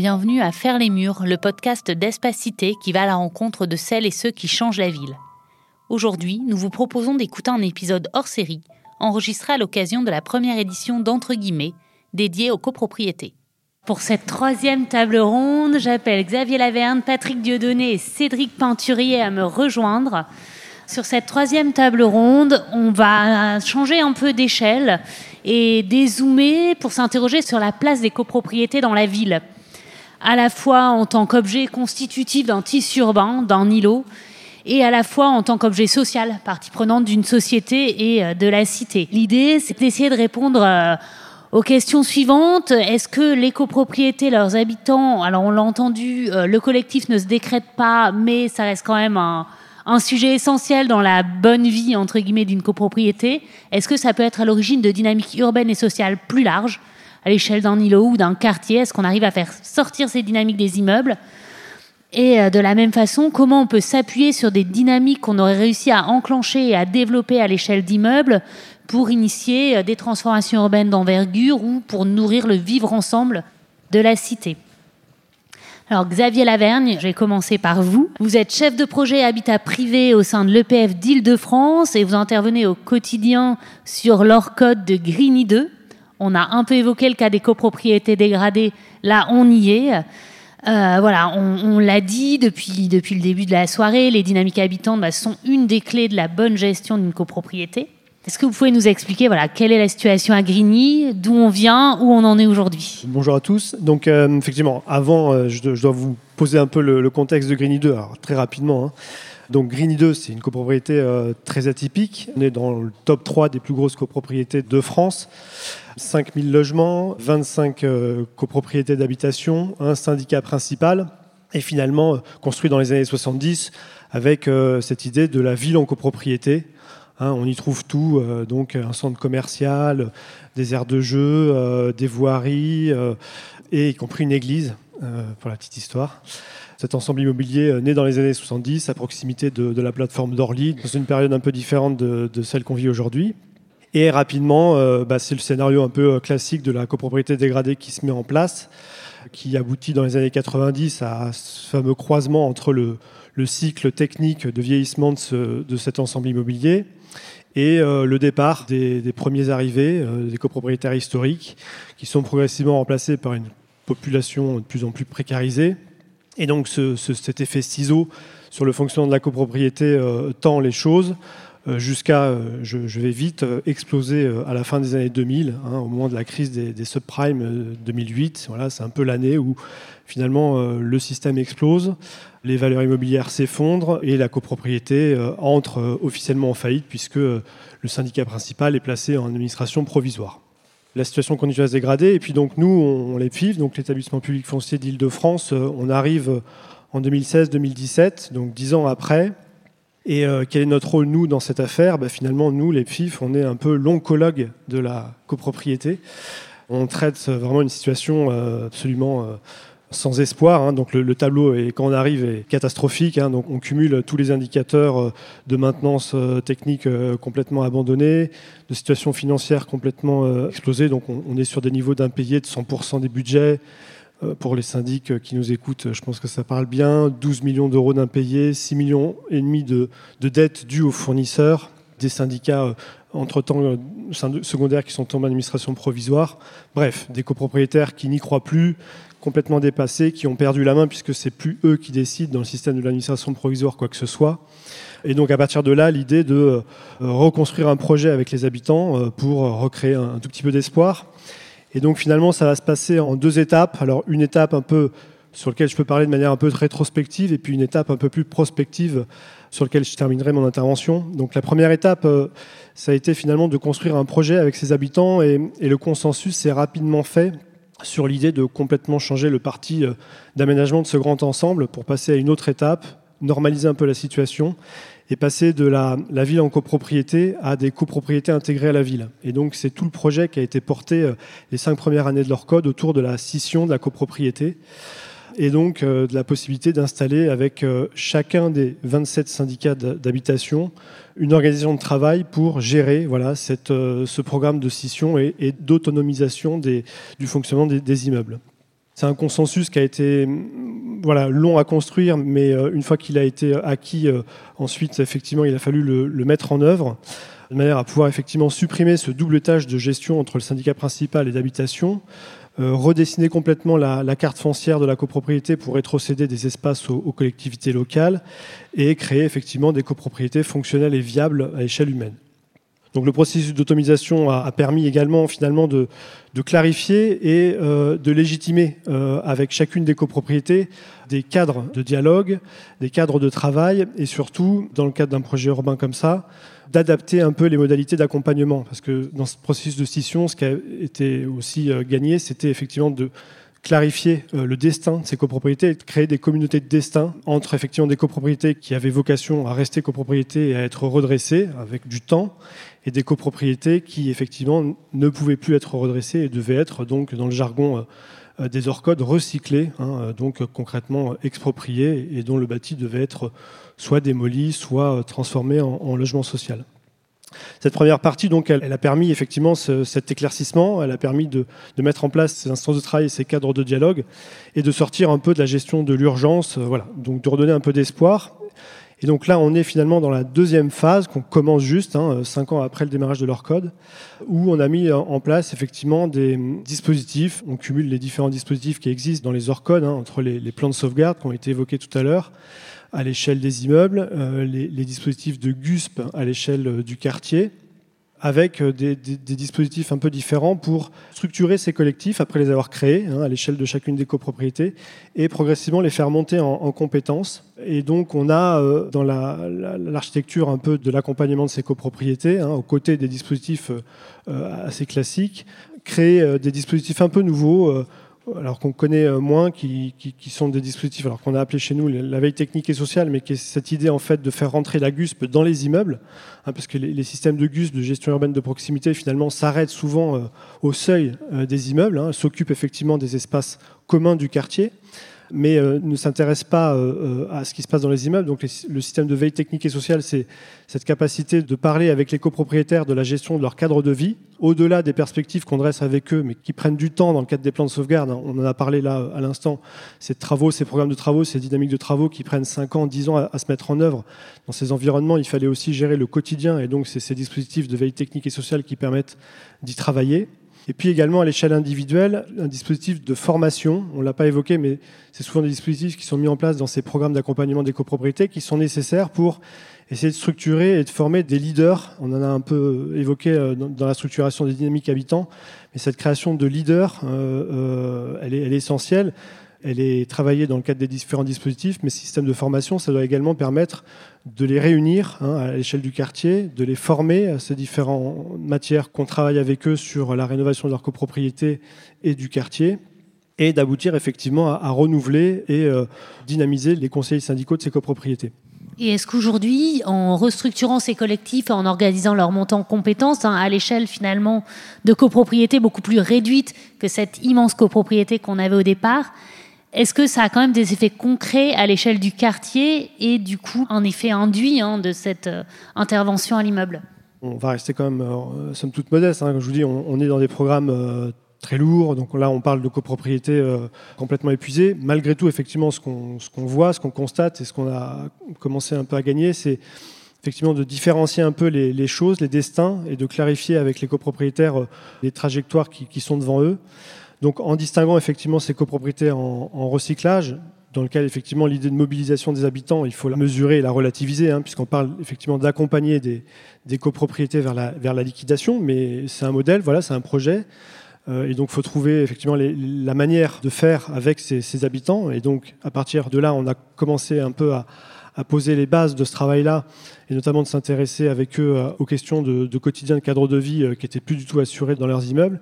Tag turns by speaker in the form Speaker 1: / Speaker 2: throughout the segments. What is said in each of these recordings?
Speaker 1: bienvenue à Faire les Murs, le podcast d'Espacité qui va à la rencontre de celles et ceux qui changent la ville. Aujourd'hui, nous vous proposons d'écouter un épisode hors série, enregistré à l'occasion de la première édition d'Entre guillemets, dédiée aux copropriétés. Pour cette troisième table ronde, j'appelle Xavier Laverne, Patrick Dieudonné et Cédric Peinturier à me rejoindre. Sur cette troisième table ronde, on va changer un peu d'échelle et dézoomer pour s'interroger sur la place des copropriétés dans la ville, à la fois en tant qu'objet constitutif d'un tissu urbain, d'un îlot, et à la fois en tant qu'objet social, partie prenante d'une société et euh, de la cité. L'idée, c'est d'essayer de répondre euh, aux questions suivantes. Est-ce que les copropriétés, leurs habitants, alors on l'a entendu, euh, le collectif ne se décrète pas, mais ça reste quand même un, un sujet essentiel dans la bonne vie, entre guillemets, d'une copropriété Est-ce que ça peut être à l'origine de dynamiques urbaines et sociales plus larges, à l'échelle d'un îlot ou d'un quartier Est-ce qu'on arrive à faire sortir ces dynamiques des immeubles et euh, de la même façon, comment on peut s'appuyer sur des dynamiques qu'on aurait réussi à enclencher et à développer à l'échelle d'immeubles pour initier euh, des transformations urbaines d'envergure ou pour nourrir le vivre ensemble de la cité alors Xavier Lavergne, je vais commencer par vous. Vous êtes chef de projet habitat privé au sein de l'EPF d'Île-de-France et vous intervenez au quotidien sur l'ORCODE de Grigny 2. On a un peu évoqué le cas des copropriétés dégradées, là on y est. Euh, voilà, on, l'a dit depuis, depuis le début de la soirée, les dynamiques habitantes bah, sont une des clés de la bonne gestion d'une copropriété. Est-ce que vous pouvez nous expliquer voilà, quelle est la situation à Grigny, d'où on vient, où on en est aujourd'hui?
Speaker 2: Bonjour à tous. Donc, euh, effectivement, avant, euh, je, dois vous poser un peu le, contexte de Grigny 2, alors, très rapidement. Hein. Donc, Grigny 2, c'est une copropriété euh, très atypique. On est dans le top 3 des plus grosses copropriétés de France. 5000 logements, 25 copropriétés d'habitation, un syndicat principal, et finalement construit dans les années 70 avec cette idée de la ville en copropriété Hein, on y trouve tout, euh, donc un centre commercial, des aires de jeu, euh, des voiries, euh, et y compris une église, pour la petite histoire. Cet ensemble immobilier né dans les années 70, à proximité de, la plateforme d'Orly, dans une période un peu différente de, celle qu'on vit aujourd'hui. Et rapidement, bah, c'est le scénario un peu classique de la copropriété dégradée qui se met en place, qui aboutit dans les années 90 à ce fameux croisement entre le, cycle technique de vieillissement de cet ensemble immobilier et euh, le départ des, premiers arrivés, euh, des copropriétaires historiques, qui sont progressivement remplacés par une population de plus en plus précarisée. Et donc cet effet ciseau sur le fonctionnement de la copropriété euh, tend les choses jusqu'à, je, vais vite, exploser à la fin des années 2000, hein, au moment de la crise des, des subprimes 2008. Voilà, c'est un peu l'année où finalement le système explose les valeurs immobilières s'effondrent et la copropriété euh, entre euh, officiellement en faillite puisque euh, le syndicat principal est placé en administration provisoire. La situation continue à se dégrader et puis donc nous, on, les FIF, donc l'établissement public foncier d'Île-de-France, on arrive en 2016-2017, donc dix ans après. Et quel est notre rôle, nous, dans cette affaire? Bah, Finalement, nous, les FIF, on est un peu l'oncologue de la copropriété. On traite vraiment une situation absolument sans espoir. Hein. donc le, tableau, est, quand on arrive, est catastrophique. Hein. donc on cumule tous les indicateurs euh, de maintenance euh, technique euh, complètement abandonnés, de situation financière complètement explosée. Donc on, est sur des niveaux d'impayés de 100% des budgets. Pour les syndics qui nous écoutent, je pense que ça parle bien. 12 millions d'euros d'impayés, 6 millions et demi de, de dettes dues aux fournisseurs, des syndicats entre-temps secondaires qui sont en administration provisoire. Bref, des copropriétaires qui n'y croient plus, complètement dépassés, qui ont perdu la main puisque c'est plus eux qui décident dans le système de l'administration provisoire quoi que ce soit. Et donc à partir de là, l'idée de euh, reconstruire un projet avec les habitants euh, pour recréer un, tout petit peu d'espoir. Et donc finalement, ça va se passer en deux étapes. Alors une étape un peu sur laquelle je peux parler de manière un peu rétrospective, et puis une étape un peu plus prospective sur laquelle je terminerai mon intervention. Donc la première étape, euh, ça a été finalement de construire un projet avec ses habitants, et, et le consensus s'est rapidement fait sur l'idée de complètement changer le parti euh, d'aménagement de ce grand ensemble pour passer à une autre étape, normaliser un peu la situation et passer de la, ville en copropriété à des copropriétés intégrées à la ville. Et donc c'est tout le projet qui a été porté euh, les cinq premières années de leur code autour de la scission de la copropriété et donc euh, de la possibilité d'installer avec chacun des 27 syndicats d'habitation une organisation de travail pour gérer voilà, euh, ce programme de scission et, d'autonomisation du fonctionnement des, immeubles. c'est un consensus qui a été voilà, long à construire, mais une fois qu'il a été acquis, ensuite, effectivement, il a fallu le, mettre en œuvre de manière à pouvoir effectivement supprimer ce double tâche de gestion entre le syndicat principal et d'habitation, euh, redessiner complètement la, carte foncière de la copropriété pour rétrocéder des espaces aux, collectivités locales et créer effectivement des copropriétés fonctionnelles et viables à échelle humaine. Donc le processus d'automisation a, permis également finalement de, clarifier et euh, de légitimer euh, avec chacune des copropriétés des cadres de dialogue, des cadres de travail et surtout, dans le cadre d'un projet urbain comme ça, d'adapter un peu les modalités d'accompagnement. Parce que dans ce processus de scission, ce qui a été aussi euh, gagné, c'était effectivement de clarifier euh, le destin de ces copropriétés et de créer des communautés de destin entre effectivement des copropriétés qui avaient vocation à rester copropriétés et à être redressées avec du temps et des copropriétés qui effectivement ne pouvaient plus être redressées et devaient être donc dans le jargon euh, des orcodes recyclés, hein, donc concrètement expropriés et dont le bâti devait être soit démolie, soit euh, transformée en, logement social. Cette première partie, donc, elle, a permis effectivement cet éclaircissement, elle a permis de, mettre en place ces instances de travail, ces cadres de dialogue, et de sortir un peu de la gestion de l'urgence, euh, voilà, donc de redonner un peu d'espoir. Et donc là, on est finalement dans la deuxième phase qu'on commence juste, hein, cinq ans après le démarrage de leur où on a mis en place effectivement des dispositifs. On cumule les différents dispositifs qui existent dans les ORCODE, hein, entre les, plans de sauvegarde qui ont été évoqués tout à l'heure, à l'échelle des immeubles, euh, les, dispositifs de GUSP à l'échelle euh, du quartier, avec euh, des, dispositifs un peu différents pour structurer ces collectifs après les avoir créés hein, à l'échelle de chacune des copropriétés et progressivement les faire monter en, compétences. Et donc on a dans l'architecture un peu de l'accompagnement de ces copropriétés, hein, aux côtés des dispositifs assez classiques, créé des dispositifs un peu nouveaux alors qu'on connaît euh, moins, qui, sont des dispositifs, alors qu'on a appelé chez nous la veille technique et sociale, mais qui est cette idée en fait de faire rentrer la GUSP dans les immeubles, hein, parce que les, systèmes de GUSP, de gestion urbaine de proximité, finalement s'arrêtent souvent euh, au seuil euh, des immeubles, hein, s'occupent effectivement des espaces communs du quartier mais euh, ne s'intéresse pas euh, euh, à ce qui se passe dans les immeubles. Donc le système de veille technique et sociale, c'est cette capacité de parler avec les copropriétaires de la gestion de leur cadre de vie, au-delà des perspectives qu'on dresse avec eux, mais qui prennent du temps dans le cadre des plans de sauvegarde. On en a parlé là à l'instant. Ces travaux, ces programmes de travaux, ces dynamiques de travaux qui prennent 5 ans, 10 ans à, se mettre en œuvre. Dans ces environnements, il fallait aussi gérer le quotidien, et donc c'est ces dispositifs de veille technique et sociale qui permettent d'y travailler. Et puis également à l'échelle individuelle, un dispositif de formation. On ne l'a pas évoqué, mais c'est souvent des dispositifs qui sont mis en place dans ces programmes d'accompagnement des copropriétés qui sont nécessaires pour essayer de structurer et de former des leaders. On en a un peu évoqué euh, dans la structuration des dynamiques habitants, mais cette création de leaders, euh, euh, elle, est, elle est essentielle elle est travaillée dans le cadre des différents dispositifs, mais système de formation, ça doit également permettre de les réunir hein, à l'échelle du quartier, de les former à ces différentes matières qu'on travaille avec eux sur la rénovation de leur copropriété et du quartier, et d'aboutir effectivement à, renouveler et euh, dynamiser les conseils syndicaux de ces copropriétés.
Speaker 1: Et est-ce qu'aujourd'hui, en restructurant ces collectifs, en organisant leur montant en compétences, hein, à l'échelle finalement de copropriétés beaucoup plus réduite que cette immense copropriété qu'on avait au départ, est-ce que ça a quand même des effets concrets à l'échelle du quartier et du coup un effet induit hein, de cette euh, intervention à l'immeuble?
Speaker 2: On va rester quand même, euh, somme toute modeste. Hein. Comme je vous dis, on, est dans des programmes euh, très lourds. Donc là, on parle de copropriété complètement épuisée. Malgré tout, effectivement, ce qu'on voit, ce qu'on constate et ce qu'on a commencé un peu à gagner, c'est effectivement de différencier un peu les, choses, les destins et de clarifier avec les copropriétaires les trajectoires qui sont devant eux. Donc en distinguant effectivement ces copropriétés en, recyclage, dans lequel effectivement l'idée de mobilisation des habitants, il faut la mesurer et la relativiser, hein, puisqu'on parle effectivement d'accompagner des, copropriétés vers la, liquidation, mais c'est un modèle, voilà, c'est un projet. Euh, et donc, il faut trouver effectivement la manière de faire avec ces, habitants. Et donc, à partir de là, on a commencé un peu à, poser les bases de ce travail-là, et notamment de s'intéresser avec eux euh, aux questions de, de, quotidien, de cadre de vie euh, qui n'étaient plus du tout assurés dans leurs immeubles.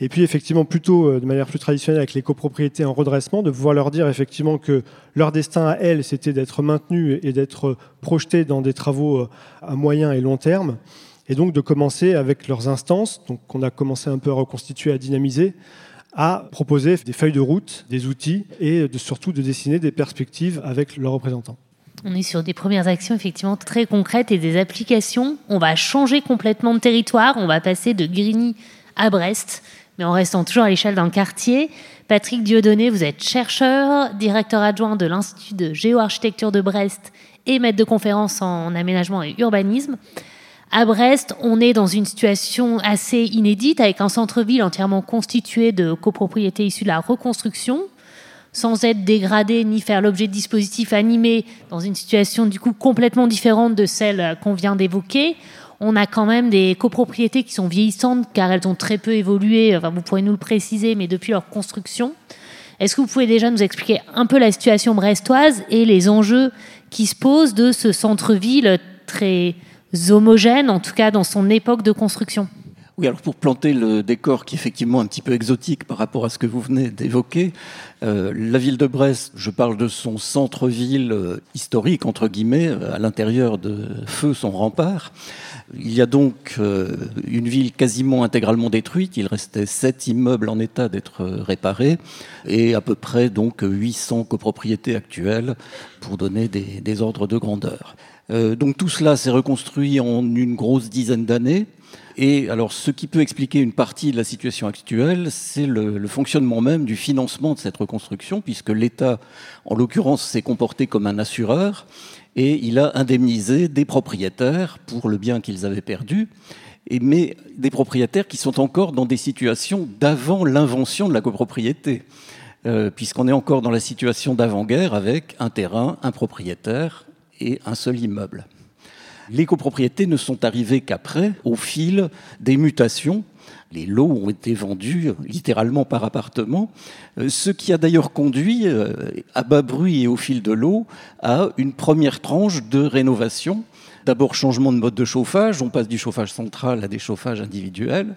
Speaker 2: Et puis effectivement, plutôt euh, de manière plus traditionnelle avec les copropriétés en redressement, de pouvoir leur dire effectivement que leur destin à elles, c'était d'être maintenus et d'être projetés dans des travaux euh, à moyen et long terme. Et donc de commencer avec leurs instances, qu'on a commencé un peu à reconstituer, à dynamiser, à proposer des feuilles de route, des outils et de, surtout de dessiner des perspectives avec leurs représentants.
Speaker 1: On est sur des premières actions effectivement très concrètes et des applications. On va changer complètement de territoire. On va passer de Grigny à Brest mais en restant toujours à l'échelle d'un quartier. Patrick Dieudonné, vous êtes chercheur, directeur adjoint de l'Institut de géoarchitecture de Brest et maître de conférence en aménagement et urbanisme. À Brest, on est dans une situation assez inédite avec un centre-ville entièrement constitué de copropriétés issues de la reconstruction, sans être dégradé ni faire l'objet de dispositifs animés dans une situation du coup complètement différente de celle qu'on vient d'évoquer. On a quand même des copropriétés qui sont vieillissantes car elles ont très peu évolué, vous pourrez nous le préciser, mais depuis leur construction. Est-ce que vous pouvez déjà nous expliquer un peu la situation brestoise et les enjeux qui se posent de ce centre-ville très homogène, en tout cas dans son époque de construction?
Speaker 3: Oui, alors pour planter le décor qui est effectivement un petit peu exotique par rapport à ce que vous venez d'évoquer, euh, la ville de Brest, je parle de son centre-ville euh, historique, entre guillemets, euh, à l'intérieur de Feu, son rempart. Il y a donc une ville quasiment intégralement détruite. Il restait sept immeubles en état d'être réparés et à peu près donc 800 copropriétés actuelles pour donner des, des ordres de grandeur. donc tout cela s'est reconstruit en une grosse dizaine d'années. Et alors, ce qui peut expliquer une partie de la situation actuelle, c'est le, fonctionnement même du financement de cette reconstruction, puisque l'État, en l'occurrence, s'est comporté comme un assureur et il a indemnisé des propriétaires pour le bien qu'ils avaient perdu, mais des propriétaires qui sont encore dans des situations d'avant l'invention de la copropriété. Euh, puisqu'on est encore dans la situation d'avant-guerre avec un terrain, un propriétaire et un seul immeuble. Les copropriétés ne sont arrivées qu'après, au fil des mutations. Les lots ont été vendus littéralement par appartement, euh, ce qui a d'ailleurs conduit, euh, à bas bruit et au fil de l'eau, à une première tranche de rénovation. D'abord changement de mode de chauffage, on passe du chauffage central à des chauffages individuels.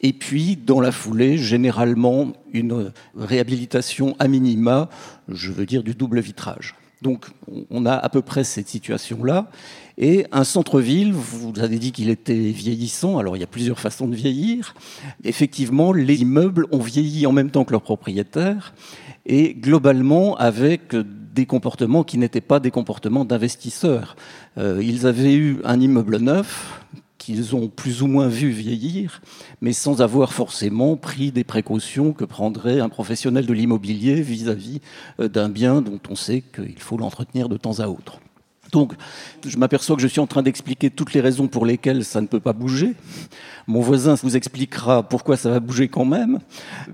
Speaker 3: Et puis, dans la foulée, généralement, une réhabilitation à minima, je veux dire du double vitrage. Donc, on a à peu près cette situation-là. Et un centre-ville, vous avez dit qu'il était vieillissant, alors il y a plusieurs façons de vieillir. Effectivement, les immeubles ont vieilli en même temps que leurs propriétaires, et globalement avec des comportements qui n'étaient pas des comportements d'investisseurs. Euh, ils avaient eu un immeuble neuf qu'ils ont plus ou moins vu vieillir, mais sans avoir forcément pris des précautions que prendrait un professionnel de l'immobilier vis-à-vis euh, d'un bien dont on sait qu'il faut l'entretenir de temps à autre. Donc, je m'aperçois que je suis en train d'expliquer toutes les raisons pour lesquelles ça ne peut pas bouger. Mon voisin vous expliquera pourquoi ça va bouger quand même.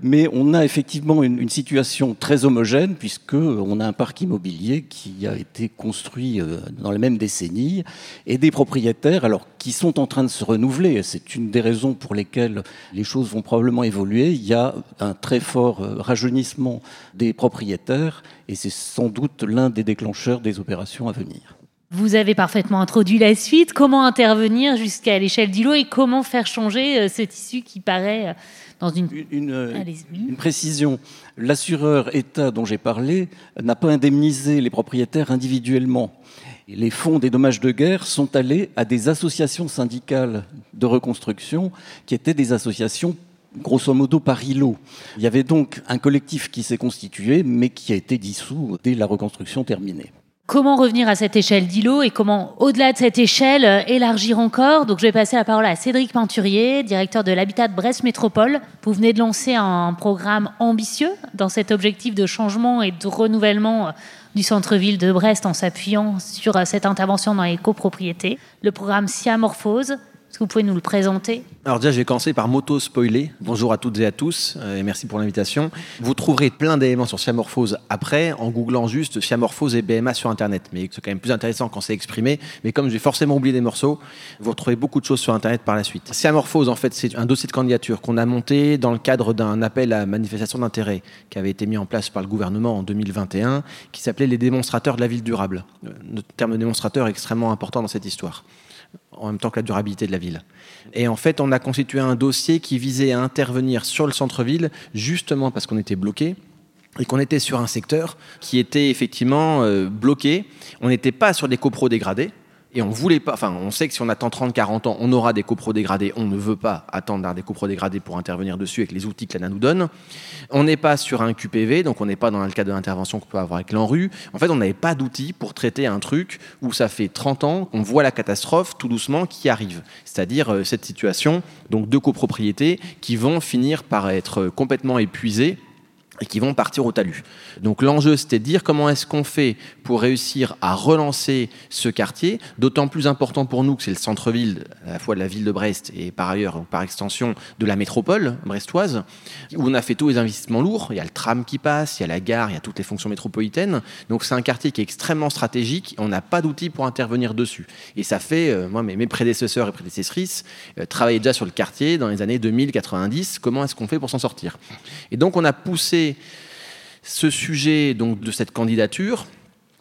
Speaker 3: Mais on a effectivement une, situation très homogène puisque on a un parc immobilier qui a été construit euh, dans la même décennie et des propriétaires, alors qui sont en train de se renouveler. C'est une des raisons pour lesquelles les choses vont probablement évoluer. Il y a un très fort euh, rajeunissement des propriétaires et c'est sans doute l'un des déclencheurs des opérations à venir.
Speaker 1: Vous avez parfaitement introduit la suite. Comment intervenir jusqu'à l'échelle d'îlot et comment faire changer euh, ce tissu qui paraît euh, dans une...
Speaker 3: Une, euh, une précision. L'assureur État dont j'ai parlé n'a pas indemnisé les propriétaires individuellement. Les fonds des dommages de guerre sont allés à des associations syndicales de reconstruction qui étaient des associations grosso modo par îlot. Il y avait donc un collectif qui s'est constitué mais qui a été dissous dès la reconstruction terminée
Speaker 1: comment revenir à cette échelle d'îlot et comment, au-delà de cette échelle, euh, élargir encore. Donc, je vais passer la parole à Cédric Pinturier, directeur de l'Habitat de Brest Métropole. Vous venez de lancer un programme ambitieux dans cet objectif de changement et de renouvellement euh, du centre-ville de Brest en s'appuyant sur euh, cette intervention dans les copropriétés. Le programme Siamorphose, est-ce que vous pouvez nous le présenter?
Speaker 4: Alors déjà, je vais commencer par m'auto-spoiler. Bonjour à toutes et à tous euh, et merci pour l'invitation. Vous trouverez plein d'éléments sur Siamorphose après en googlant juste Siamorphose et BMA sur Internet. Mais c'est quand même plus intéressant quand c'est exprimé. Mais comme j'ai forcément oublié des morceaux, vous retrouvez beaucoup de choses sur Internet par la suite. Siamorphose, en fait, c'est un dossier de candidature qu'on a monté dans le cadre d'un appel à manifestation d'intérêt qui avait été mis en place par le gouvernement en 2021, qui s'appelait les démonstrateurs de la ville durable. Le euh, terme démonstrateur est extrêmement important dans cette histoire en même temps que la durabilité de la ville. Et en fait, on a constitué un dossier qui visait à intervenir sur le centre-ville, justement parce qu'on était bloqué et qu'on était sur un secteur qui était effectivement euh, bloqué. On n'était pas sur des copros dégradés, Et on voulait pas, enfin, on sait que si on attend 30, 40 ans, on aura des coprodégradés. On ne veut pas attendre des coprodégradés pour intervenir dessus avec les outils que l'ANA nous donne. On n'est pas sur un QPV, donc on n'est pas dans le cadre de l'intervention qu'on peut avoir avec l'ANRU. En fait, on n'avait pas d'outils pour traiter un truc où ça fait 30 ans qu'on voit la catastrophe tout doucement qui arrive. C'est-à-dire euh, cette situation, donc de copropriétés qui vont finir par être complètement épuisées et qui vont partir au talus. Donc l'enjeu, c'était de dire comment est-ce qu'on fait pour réussir à relancer ce quartier, d'autant plus important pour nous que c'est le centre-ville à la fois de la ville de Brest et par ailleurs, par extension, de la métropole brestoise, où on a fait tous les investissements lourds. Il y a le tram qui passe, il y a la gare, il y a toutes les fonctions métropolitaines. Donc c'est un quartier qui est extrêmement stratégique on n'a pas d'outils pour intervenir dessus. Et ça fait, euh, moi, mes, prédécesseurs et prédécessrices euh, travaillaient déjà sur le quartier dans les années 2090. Comment est-ce qu'on fait pour s'en sortir? Et donc on a poussé ce sujet donc, de cette candidature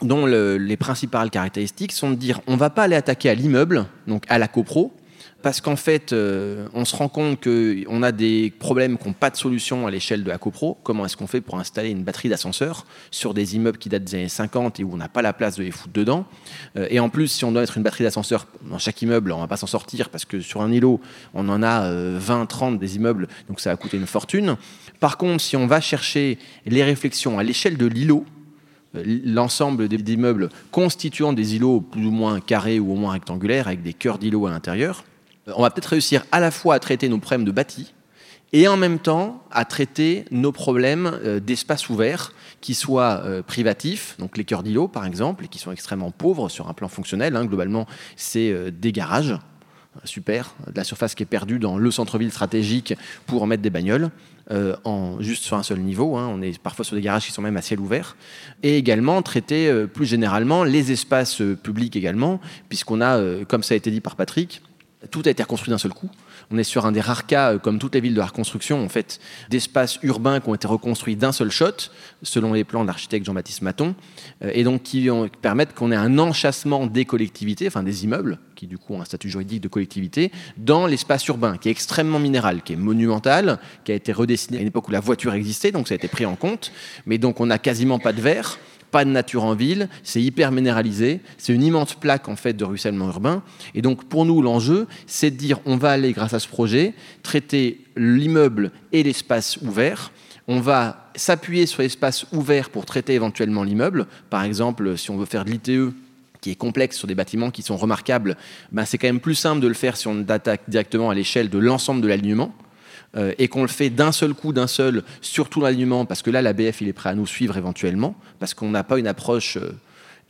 Speaker 4: dont les principales caractéristiques sont de dire on ne va pas aller attaquer à l'immeuble, donc à la copro, parce qu'en fait, euh, on se rend compte qu'on a des problèmes qui n'ont pas de solution à l'échelle de la copro. Comment est-ce qu'on fait pour installer une batterie d'ascenseur sur des immeubles qui datent des années 50 et où on n'a pas la place de les foutre dedans? Euh, Et en plus, si on doit mettre une batterie d'ascenseur dans chaque immeuble, on ne va pas s'en sortir parce que sur un îlot, on en a 20, euh, 30 des immeubles, donc ça va coûter une fortune. Par contre, si on va chercher les réflexions à l'échelle de l'îlot, l'ensemble des immeubles constituant des îlots plus ou moins carrés ou au moins rectangulaires avec des cœurs d'îlots à l'intérieur, euh, on va peut-être réussir à la fois à traiter nos problèmes de bâti et en même temps à traiter nos problèmes euh, d'espace ouvert qui soient euh, privatifs, donc les cœurs d'îlots par exemple, et qui sont extrêmement pauvres sur un plan fonctionnel. Hein. globalement, c'est des garages, super, de la surface qui est perdue dans le centre-ville stratégique pour mettre des bagnoles. en, juste sur un seul niveau. Hein. On est parfois sur des garages qui sont même à ciel ouvert. Et également traiter plus généralement les espaces publics également, puisqu'on a, comme ça a été dit par Patrick, tout a été reconstruit d'un seul coup. On est sur un des rares cas, euh, comme toutes les villes de la reconstruction, en fait, d'espaces urbains qui ont été reconstruits d'un seul shot, selon les plans de l'architecte Jean-Baptiste Maton, euh, et donc qui permettent qu'on ait un enchâssement des collectivités, enfin des immeubles, qui du coup ont un statut juridique de collectivité, dans l'espace urbain, qui est extrêmement minéral, qui est monumental, qui a été redessiné à une époque où la voiture existait, donc ça a été pris en compte, mais donc on n'a quasiment pas de verre pas de nature en ville, c'est hyper minéralisé, c'est une immense plaque en fait de ruissellement urbain. Et donc pour nous, l'enjeu, c'est de dire on va aller, grâce à ce projet, traiter l'immeuble et l'espace ouvert. On va s'appuyer sur l'espace ouvert pour traiter éventuellement l'immeuble. Par exemple, si on veut faire de l'ITE, qui est complexe sur des bâtiments qui sont remarquables, ben c'est quand même plus simple de le faire si on attaque directement à l'échelle de l'ensemble de l'alignement. Euh, et qu'on le fait d'un seul coup, d'un seul, sur tout l'alignement, parce que là, l'ABF, il est prêt à nous suivre éventuellement, parce qu'on n'a pas une approche euh,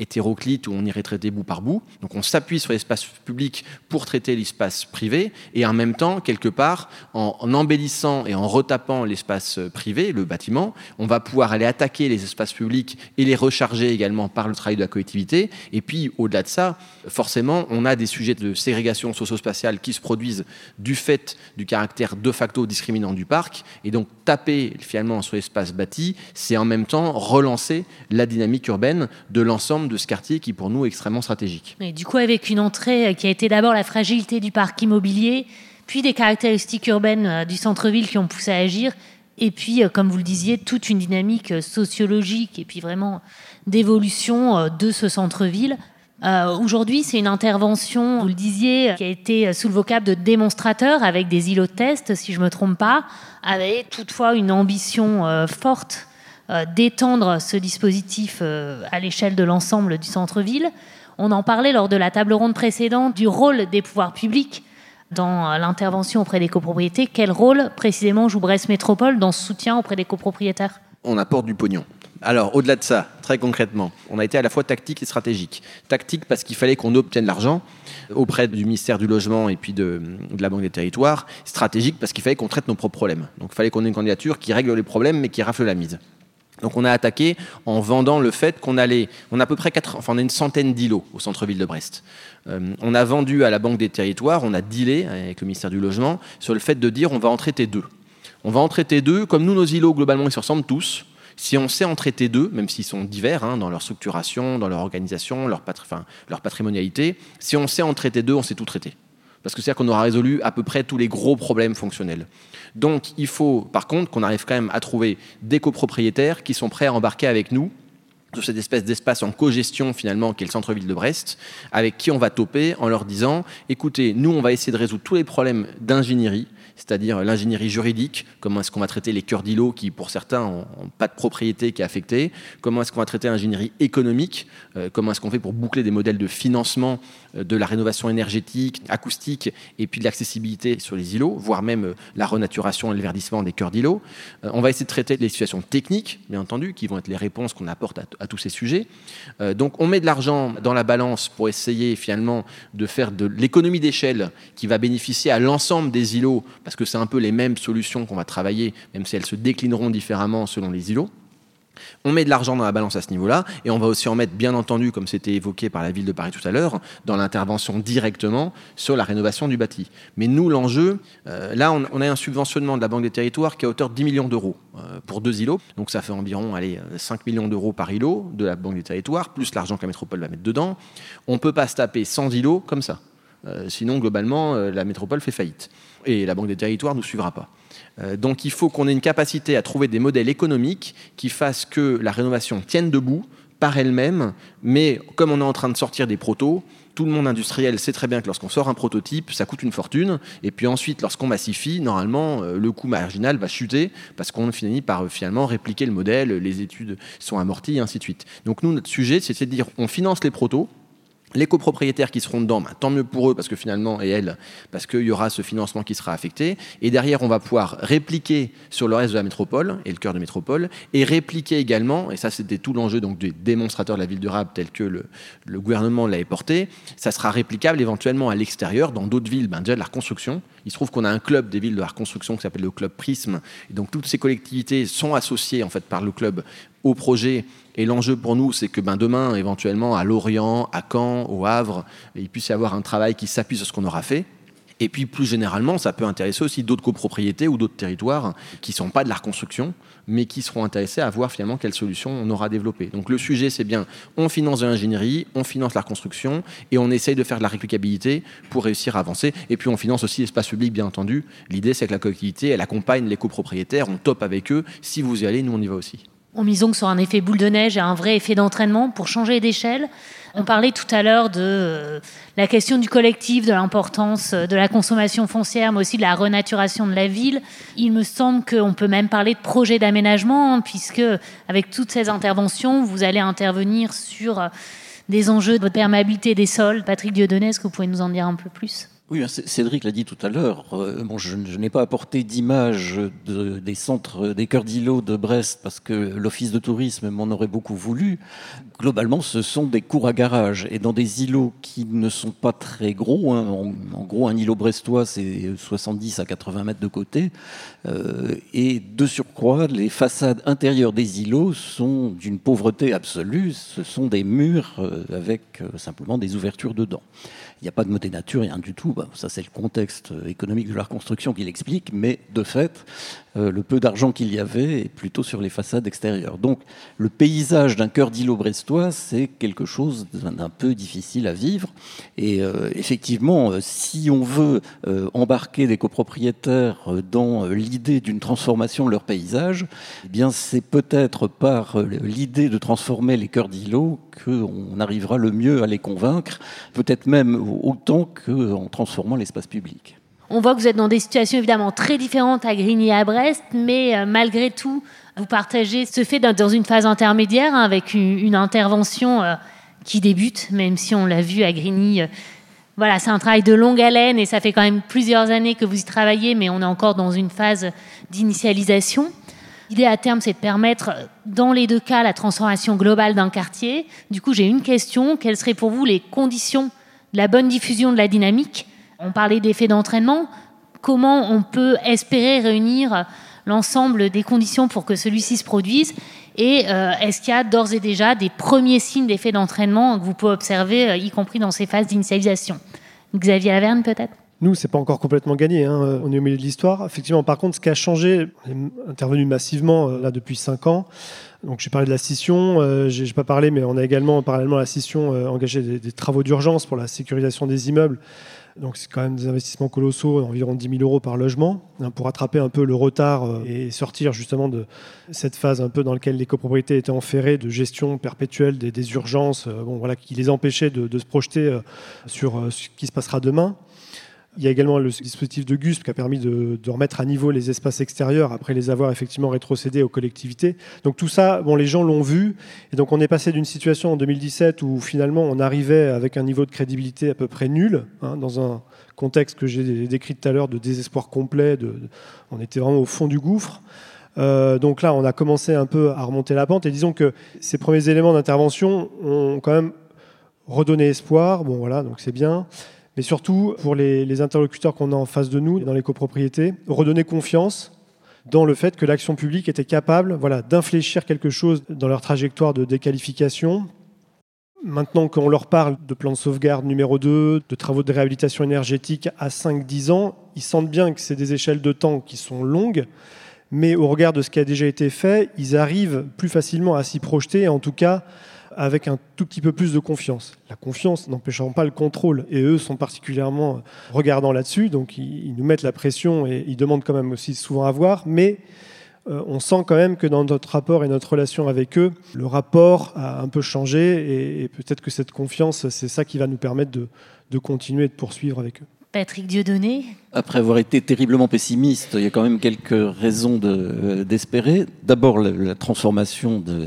Speaker 4: hétéroclite où on irait traiter bout par bout. Donc on s'appuie sur l'espace public pour traiter l'espace privé et en même temps, quelque part, en, embellissant et en retapant l'espace privé, le bâtiment, on va pouvoir aller attaquer les espaces publics et les recharger également par le travail de la collectivité. Et puis au-delà de ça, forcément, on a des sujets de ségrégation socio-spatiale qui se produisent du fait du caractère de facto discriminant du parc. Et donc taper finalement sur l'espace bâti, c'est en même temps relancer la dynamique urbaine de l'ensemble de ce quartier qui pour nous est extrêmement stratégique.
Speaker 1: Du coup, avec une entrée euh, qui a été d'abord la fragilité du parc immobilier, puis des caractéristiques urbaines euh, du centre-ville qui ont poussé à agir, et puis, euh, comme vous le disiez, toute une dynamique sociologique et puis vraiment d'évolution de ce centre-ville. Aujourd'hui, c'est une intervention, vous le disiez, qui a été sous le vocable de démonstrateur avec des îlots de test, si je ne me trompe pas, avec toutefois une ambition forte euh, d'étendre ce dispositif euh, à l'échelle de l'ensemble du centre-ville. On en parlait lors de la table ronde précédente du rôle des pouvoirs publics dans l'intervention auprès des copropriétés. Quel rôle précisément joue Brest Métropole dans ce soutien auprès des copropriétaires?
Speaker 4: On apporte du pognon. Alors, au-delà de ça, très concrètement, on a été à la fois tactique et stratégique. Tactique parce qu'il fallait qu'on obtienne l'argent auprès du ministère du Logement et puis de, de, la Banque des Territoires. Stratégique parce qu'il fallait qu'on traite nos propres problèmes. Donc, il fallait qu'on ait une candidature qui règle les problèmes mais qui rafle la mise. Donc on a attaqué en vendant le fait qu'on allait, on a à peu près quatre, enfin on a une centaine d'îlots au centre-ville de Brest. Euh, on a vendu à la Banque des Territoires, on a dealé avec le ministère du Logement sur le fait de dire on va en traiter deux. On va en traiter deux, comme nous nos îlots globalement ils se ressemblent tous. Si on sait en traiter deux, même s'ils sont divers hein, dans leur structuration, dans leur organisation, leur, leur patrimonialité, si on sait en traiter deux, on sait tout traiter. Parce que c'est-à-dire qu'on aura résolu à peu près tous les gros problèmes fonctionnels. Donc il faut par contre qu'on arrive quand même à trouver des copropriétaires qui sont prêts à embarquer avec nous sur cette espèce d'espace en co-gestion finalement qui est le centre-ville de Brest, avec qui on va toper en leur disant, écoutez, nous on va essayer de résoudre tous les problèmes d'ingénierie, c'est-à-dire l'ingénierie juridique, comment est-ce qu'on va traiter les cœurs d'îlots qui, pour certains, n'ont pas de propriété qui est affectée, comment est-ce qu'on va traiter l'ingénierie économique, euh, comment est-ce qu'on fait pour boucler des modèles de financement de la rénovation énergétique, acoustique, et puis de l'accessibilité sur les îlots, voire même euh, la renaturation et le verdissement des cœurs d'îlots. on va essayer de traiter les situations techniques, bien entendu, qui vont être les réponses qu'on apporte à, tous ces sujets. donc on met de l'argent dans la balance pour essayer finalement de faire de l'économie d'échelle qui va bénéficier à l'ensemble des îlots, parce que c'est un peu les mêmes solutions qu'on va travailler, même si elles se déclineront différemment selon les îlots. On met de l'argent dans la balance à ce niveau-là, et on va aussi en mettre, bien entendu, comme c'était évoqué par la ville de Paris tout à l'heure, dans l'intervention directement sur la rénovation du bâti. Mais nous, l'enjeu, euh, là, on, a un subventionnement de la Banque des Territoires qui est à hauteur de 10 millions d'euros euh, pour deux îlots. Donc ça fait environ allez, 5 millions d'euros par îlot de la Banque des Territoires, plus l'argent que la métropole va mettre dedans. On ne peut pas se taper 100 îlots comme ça. Euh, sinon, globalement, la métropole fait faillite et la Banque des territoires ne suivra pas. Euh, donc il faut qu'on ait une capacité à trouver des modèles économiques qui fassent que la rénovation tienne debout par elle-même, mais comme on est en train de sortir des protos, tout le monde industriel sait très bien que lorsqu'on sort un prototype, ça coûte une fortune, et puis ensuite, lorsqu'on massifie, normalement, euh, le coût marginal va chuter parce qu'on finit par euh, finalement répliquer le modèle, les études sont amorties, et ainsi de suite. Donc nous, notre sujet, c'est de dire, on finance les protos, les copropriétaires qui seront dedans, bah, tant mieux pour eux, parce que finalement, et elles, parce qu'il y aura ce financement qui sera affecté. Et derrière, on va pouvoir répliquer sur le reste de la métropole, et le cœur de métropole, et répliquer également, et ça c'était tout l'enjeu donc des démonstrateurs de la ville durable tel que le, gouvernement l'avait porté, ça sera réplicable éventuellement à l'extérieur, dans d'autres villes, ben, déjà de la reconstruction. Il se trouve qu'on a un club des villes de la reconstruction qui s'appelle le club Prisme, et donc toutes ces collectivités sont associées en fait par le club au projet et l'enjeu pour nous, c'est que ben, demain, éventuellement, à Lorient, à Caen, au Havre, il puisse y avoir un travail qui s'appuie sur ce qu'on aura fait. Et puis plus généralement, ça peut intéresser aussi d'autres copropriétés ou d'autres territoires qui ne sont pas de la reconstruction, mais qui seront intéressés à voir finalement quelles solutions on aura développées. Donc le sujet, c'est bien, on finance de l'ingénierie, on finance la reconstruction, et on essaye de faire de la réplicabilité pour réussir à avancer. Et puis on finance aussi l'espace public, bien entendu. L'idée, c'est que la collectivité, elle accompagne les copropriétaires, on top avec eux. Si vous y allez, nous, on y va aussi.
Speaker 1: On misons sur un effet boule de neige et un vrai effet d'entraînement pour changer d'échelle. On parlait tout à l'heure de euh, la question du collectif, de l'importance euh, de la consommation foncière, mais aussi de la renaturation de la ville. Il me semble qu'on peut même parler de projet d'aménagement, hein, puisque avec toutes ces interventions, vous allez intervenir sur euh, des enjeux de perméabilité des sols. Patrick Dieudonné, est-ce que vous pouvez nous en dire un peu plus?
Speaker 3: Oui, Cédric l'a dit tout à l'heure. Euh, je, n'ai pas apporté d'image des centres, des cœurs d'îlots de Brest parce que l'office de tourisme m'en aurait beaucoup voulu. Globalement, ce sont des cours à garage et dans des îlots qui ne sont pas très gros. Hein. En, gros, un îlot brestois, c'est 70 à 80 mètres de côté. Euh, et de surcroît, les façades intérieures des îlots sont d'une pauvreté absolue. Ce sont des murs euh, avec simplement des ouvertures dedans. Il n'y a pas de modèle nature, rien du tout. Bah, ça, c'est le contexte économique de la reconstruction qui l'explique. Mais de fait, euh, le peu d'argent qu'il y avait est plutôt sur les façades extérieures. Donc le paysage d'un cœur d'îlot brestois, c'est quelque chose d'un peu difficile à vivre. Et euh, effectivement, euh, si on veut embarquer des copropriétaires dans l'idée d'une transformation de leur paysage, eh c'est peut-être par l'idée de transformer les cœurs d'îlot qu'on arrivera le mieux à les convaincre, peut-être même autant qu'en transformant l'espace public.
Speaker 1: On voit que vous êtes dans des situations évidemment très différentes à Grigny et à Brest, mais euh, malgré tout, vous partagez ce fait dans une phase intermédiaire hein, avec une, intervention euh, qui débute, même si on l'a vu à Grigny. Euh, voilà, c'est un travail de longue haleine et ça fait quand même plusieurs années que vous y travaillez, mais on est encore dans une phase d'initialisation. L'idée à terme, c'est de permettre, dans les deux cas, la transformation globale d'un quartier. Du coup, j'ai une question. Quelles seraient pour vous les conditions de la bonne diffusion de la dynamique on parlait d'effet d'entraînement. Comment on peut espérer réunir l'ensemble des conditions pour que celui-ci se produise Et euh, est-ce qu'il y a d'ores et déjà des premiers signes d'effet d'entraînement que vous pouvez observer, euh, y compris dans ces phases d'initialisation? Xavier Laverne, peut-être?
Speaker 2: Nous, c'est pas encore complètement gagné. Hein. On est au milieu de l'histoire. Effectivement, par contre, ce qui a changé, on est intervenu massivement là depuis cinq ans. Donc j'ai parlé de la scission, euh, j'ai pas parlé, mais on a également parallèlement à la scission engagé des travaux d'urgence pour la sécurisation des immeubles donc c'est quand même des investissements colossaux, environ 10 000 euros par logement, hein, pour rattraper un peu le retard euh, et sortir justement de cette phase un peu dans laquelle les copropriétés étaient enferrées de gestion perpétuelle des, urgences, euh, voilà, qui les empêchait de, de se projeter euh, sur ce qui se passera demain. Il y a également le dispositif de GUSP qui a permis de, remettre à niveau les espaces extérieurs après les avoir effectivement rétrocédés aux collectivités. Donc tout ça, bon, les gens l'ont vu. Et donc on est passé d'une situation en 2017 où finalement on arrivait avec un niveau de crédibilité à peu près nul, hein, dans un contexte que j'ai décrit tout à l'heure de désespoir complet. On était vraiment au fond du gouffre. Euh, donc là, on a commencé un peu à remonter la pente. Et disons que ces premiers éléments d'intervention ont quand même redonné espoir. Bon voilà, donc c'est bien mais surtout pour les, interlocuteurs qu'on a en face de nous, dans les copropriétés, redonner confiance dans le fait que l'action publique était capable voilà, d'infléchir quelque chose dans leur trajectoire de déqualification. Maintenant qu'on leur parle de plan de sauvegarde numéro 2, de travaux de réhabilitation énergétique à 5-10 ans, ils sentent bien que c'est des échelles de temps qui sont longues, mais au regard de ce qui a déjà été fait, ils arrivent plus facilement à s'y projeter, en tout cas avec un tout petit peu plus de confiance. La confiance n'empêchant pas le contrôle, et eux sont particulièrement regardants là-dessus, donc ils, nous mettent la pression et ils demandent quand même aussi souvent à voir, mais euh, on sent quand même que dans notre rapport et notre relation avec eux, le rapport a un peu changé, et, peut-être que cette confiance, c'est ça qui va nous permettre de, de continuer et de poursuivre avec eux.
Speaker 1: Patrick Dieudonné
Speaker 3: Après avoir été terriblement pessimiste, il y a quand même quelques raisons euh, d'espérer. D'abord, la, transformation de,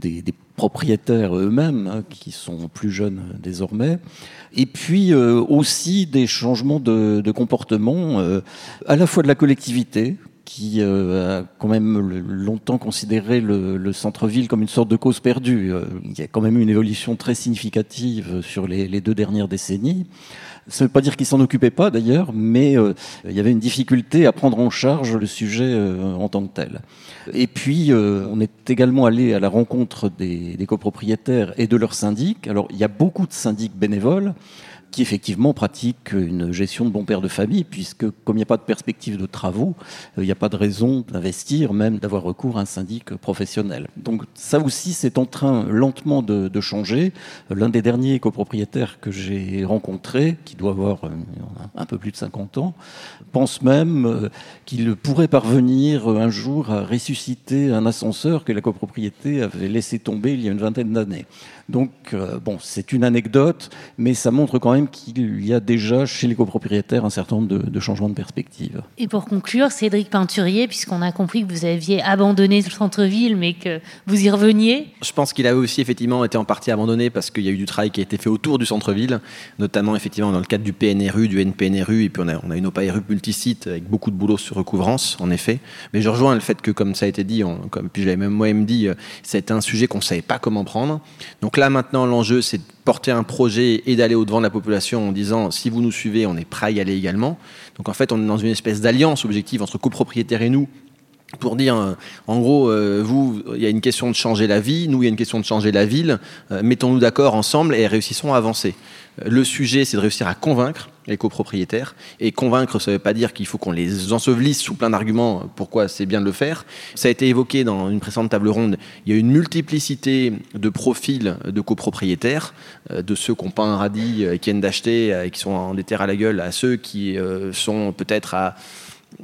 Speaker 3: des, propriétaires eux-mêmes, hein, qui sont plus jeunes désormais, et puis euh, aussi des changements de, comportement, euh, à la fois de la collectivité, qui euh, a quand même longtemps considéré le, centre-ville comme une sorte de cause perdue. il y a quand même eu une évolution très significative sur les deux dernières décennies. Ça ne veut pas dire qu'ils s'en occupaient pas d'ailleurs, mais euh, il y avait une difficulté à prendre en charge le sujet euh, en tant que tel. Et puis, euh, on est également allé à la rencontre des, des copropriétaires et de leurs syndics. Alors, il y a beaucoup de syndics bénévoles qui effectivement pratique une gestion de bon père de famille, puisque comme il n'y a pas de perspective de travaux, euh, il n'y a pas de raison d'investir, même d'avoir recours à un syndic professionnel. Donc ça aussi, c'est en train lentement de, changer. L'un des derniers copropriétaires que j'ai rencontré, qui doit avoir euh, un peu plus de 50 ans, pense même euh, qu'il pourrait parvenir un jour à ressusciter un ascenseur que la copropriété avait laissé tomber il y a une vingtaine d'années. Donc, bon, c'est une anecdote, mais ça montre quand même qu'il y a déjà chez les copropriétaires un certain nombre de, changements de perspective.
Speaker 1: Et pour conclure, Cédric Peinturier, puisqu'on a compris que vous aviez abandonné le centre-ville, mais que vous y reveniez.
Speaker 4: Je pense qu'il avait aussi effectivement été en partie abandonné parce qu'il y a eu du travail qui a été fait autour du centre-ville, notamment effectivement dans le cadre du PNRU, du NPNRU, et puis on a, on a une OPARU multisite avec beaucoup de boulot sur recouvrance, en effet. Mais je rejoins le fait que, comme ça a été dit, comme, puis j'avais même moi-même dit, c'était un sujet qu'on ne savait pas comment prendre. Donc là maintenant, l'enjeu, c'est de porter un projet et d'aller au-devant de la population en disant si vous nous suivez, on est prêt à y aller également. Donc en fait, on est dans une espèce d'alliance objective entre copropriétaires et nous pour dire, euh, en gros, euh, vous, il y a une question de changer la vie, nous, il y a une question de changer la ville, euh, mettons-nous d'accord ensemble et réussissons à avancer. Le sujet, c'est de réussir à convaincre les copropriétaires. Et convaincre, ça ne veut pas dire qu'il faut qu'on les ensevelisse sous plein d'arguments pourquoi c'est bien de le faire. Ça a été évoqué dans une précédente table ronde. Il y a une multiplicité de profils de copropriétaires, de ceux qui n'ont pas un radis, qui viennent d'acheter et qui sont en des terres à la gueule, à ceux qui sont peut-être à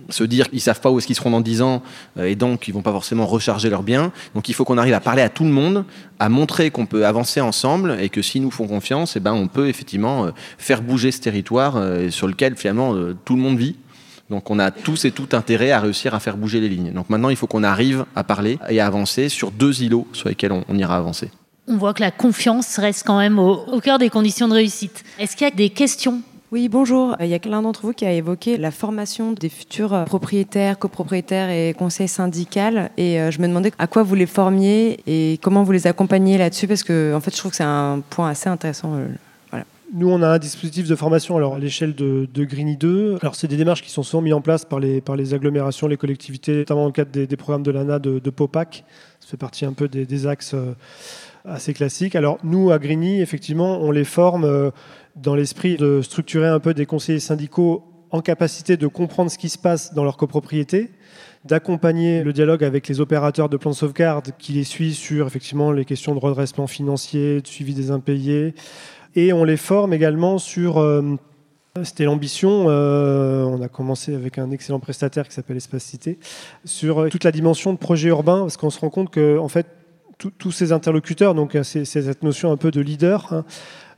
Speaker 4: se dire qu'ils savent pas où est-ce qu'ils seront dans 10 ans euh, et donc ils vont pas forcément recharger leurs biens. Donc il faut qu'on arrive à parler à tout le monde, à montrer qu'on peut avancer ensemble et que s'ils nous font confiance, et eh ben on peut effectivement euh, faire bouger ce territoire euh, sur lequel finalement tout le monde vit. Donc on a tous et tout intérêt à réussir à faire bouger les lignes. Donc maintenant il faut qu'on arrive à parler et à avancer sur deux îlots sur lesquels on, ira avancer.
Speaker 1: On voit que la confiance reste quand même au, au cœur des conditions de réussite. Est-ce qu'il y a des questions
Speaker 5: oui, bonjour. Il y a l'un d'entre vous qui a évoqué la formation des futurs propriétaires, copropriétaires et conseils syndicaux. Et euh, je me demandais à quoi vous les formiez et comment vous les accompagnez là-dessus, parce que en fait, je trouve que c'est un point assez intéressant. Euh,
Speaker 2: Nous, on a un dispositif de formation alors, à l'échelle de, de Greeny 2. Alors, c'est des démarches qui sont souvent mises en place par les, par les agglomérations, les collectivités, notamment dans le cadre des, programmes de l'ANA de, POPAC. Ça fait partie un peu des, axes. Euh, assez classique. Alors nous, à Grigny, effectivement, on les forme dans l'esprit de structurer un peu des conseillers syndicaux en capacité de comprendre ce qui se passe dans leur copropriété, d'accompagner le dialogue avec les opérateurs de plan de sauvegarde qui les suivent sur effectivement les questions de redressement financier, de suivi des impayés. Et on les forme également sur euh, c'était l'ambition. Euh, on a commencé avec un excellent prestataire qui s'appelle Espace Cité sur toute la dimension de projet urbain, parce qu'on se rend compte que en fait tous ces interlocuteurs, donc c'est cette notion un peu de leader, hein,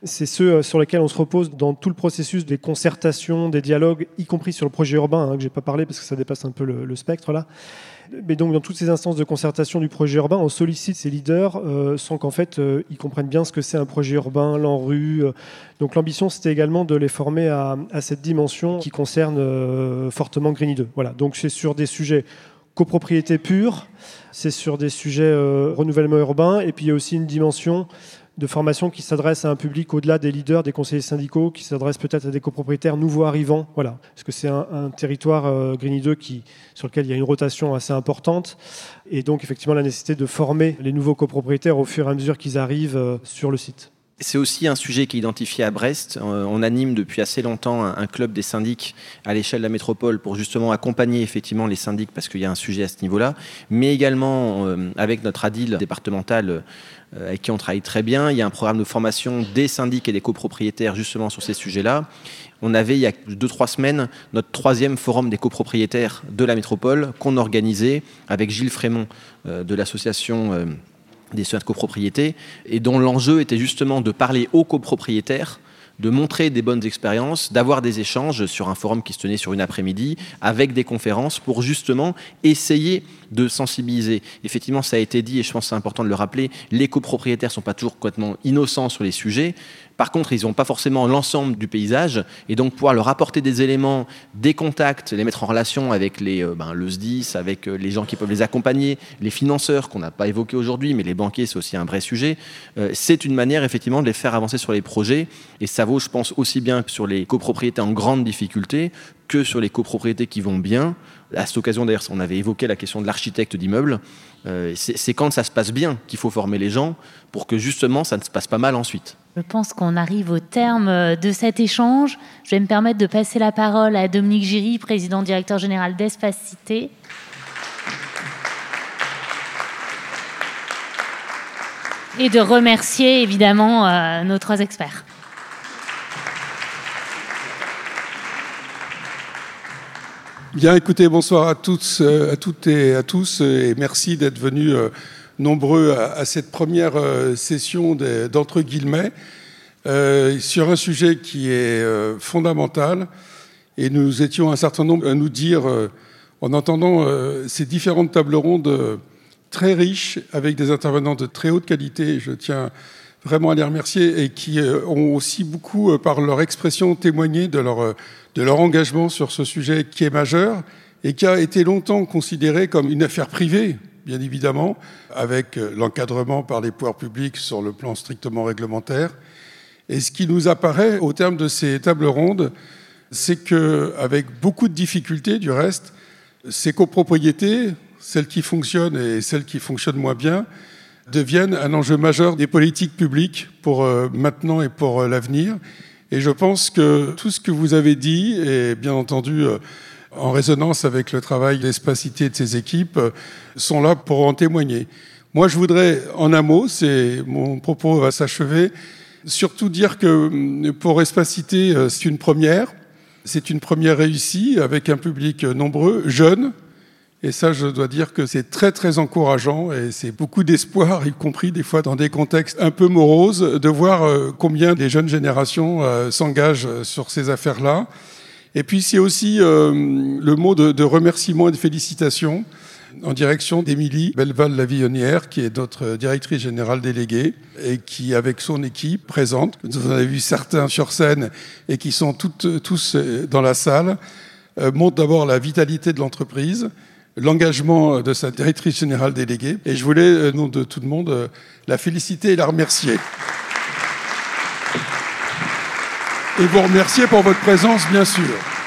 Speaker 2: c'est ceux euh, sur lesquels on se repose dans tout le processus des concertations, des dialogues, y compris sur le projet urbain, hein, que je n'ai pas parlé parce que ça dépasse un peu le, spectre là. Mais donc dans toutes ces instances de concertation du projet urbain, on sollicite ces leaders euh, sans qu'en fait euh, ils comprennent bien ce que c'est un projet urbain, l'enrue. Donc l'ambition c'était également de les former à, cette dimension qui concerne fortement Green 2. Voilà, donc c'est sur des sujets copropriété pure, c'est sur des sujets renouvellement urbain, et puis il y a aussi une dimension de formation qui s'adresse à un public au-delà des leaders, des conseillers syndicaux, qui s'adresse peut-être à des copropriétaires nouveaux arrivants. Voilà, parce que c'est un, territoire euh, Grigny 2 qui, sur lequel il y a une rotation assez importante, et donc effectivement la nécessité de former les nouveaux copropriétaires au fur et à mesure qu'ils arrivent euh, sur le site.
Speaker 4: C'est aussi un sujet qui est identifié à Brest. Euh, on anime depuis assez longtemps un, club des syndics à l'échelle de la métropole pour justement accompagner effectivement les syndics parce qu'il y a un sujet à ce niveau-là, mais également euh, avec notre ADIL départemental euh, avec qui on travaille très bien. Il y a un programme de formation des syndics et des copropriétaires justement sur ces sujets-là. On avait il y a deux trois semaines notre troisième forum des copropriétaires de la métropole qu'on organisait avec Gilles Frémont de l'association des soins de copropriété, et dont l'enjeu était justement de parler aux copropriétaires de montrer des bonnes expériences, d'avoir des échanges sur un forum qui se tenait sur une après-midi, avec des conférences pour justement essayer de sensibiliser. Effectivement, ça a été dit, et je pense que c'est important de le rappeler, les copropriétaires ne sont pas toujours complètement innocents sur les sujets. Par contre, ils n'ont pas forcément l'ensemble du paysage, et donc pouvoir leur apporter des éléments, des contacts, les mettre en relation avec les, euh, ben, le SDIS, avec euh, les gens qui peuvent les accompagner, les financeurs qu'on n'a pas évoqués aujourd'hui, mais les banquiers, c'est aussi un vrai sujet. Euh, c'est une manière, effectivement, de les faire avancer sur les projets, et ça vaut, je pense, aussi bien sur les copropriétés en grande difficulté que sur les copropriétés qui vont bien. À cette occasion, d'ailleurs, on avait évoqué la question de l'architecte d'immeuble. c'est quand ça se passe bien qu'il faut former les gens pour que justement ça ne se passe pas mal ensuite.
Speaker 1: Je pense qu'on arrive au terme euh, de cet échange. Je vais me permettre de passer la parole à Dominique Giry, président directeur général d'Espacité. Et de remercier évidemment euh, nos trois experts.
Speaker 6: Bien, écoutez, bonsoir à tous, euh, à toutes et à tous, et merci d'être venus nombreux à, cette première euh, session d'entre guillemets euh, sur un sujet qui est euh, fondamental. Et nous étions un certain nombre à nous dire, en entendant ces différentes tables rondes très riches, avec des intervenants de très haute qualité, je tiens vraiment à les remercier, et qui ont aussi beaucoup, par leur expression, témoigné de leur, de leur engagement sur ce sujet qui est majeur et qui a été longtemps considéré comme une affaire privée bien évidemment, avec euh, l'encadrement par les pouvoirs publics sur le plan strictement réglementaire. Et ce qui nous apparaît au terme de ces tables rondes, c'est qu'avec beaucoup de difficultés, du reste, ces copropriétés, celles qui fonctionnent et celles qui fonctionnent moins bien, deviennent un enjeu majeur des politiques publiques pour euh, maintenant et pour euh, l'avenir. Et je pense que tout ce que vous avez dit, et bien entendu en résonance avec le travail d'Espacité de ses équipes, euh, sont là pour en témoigner. Moi, je voudrais, en un mot, c'est mon propos va s'achever, surtout dire que euh, pour Espacité, euh, c'est une première. C'est une première réussie avec un public nombreux, jeune. Et ça, je dois dire que c'est très, très encourageant et c'est beaucoup d'espoir, y compris des fois dans des contextes un peu moroses, de voir combien des jeunes générations s'engagent sur ces affaires-là. Et puis c'est aussi euh, le mot de, remerciement et de félicitations en direction d'Émilie Belval-Lavillonnière, qui est notre directrice générale déléguée et qui, avec son équipe présente, vous en avez vu certains sur scène et qui sont toutes, tous dans la salle, euh, montre d'abord la vitalité de l'entreprise, l'engagement de sa directrice générale déléguée. Et je voulais, au nom de tout le monde, euh, la féliciter et la remercier. et vous remercier pour votre présence, bien sûr.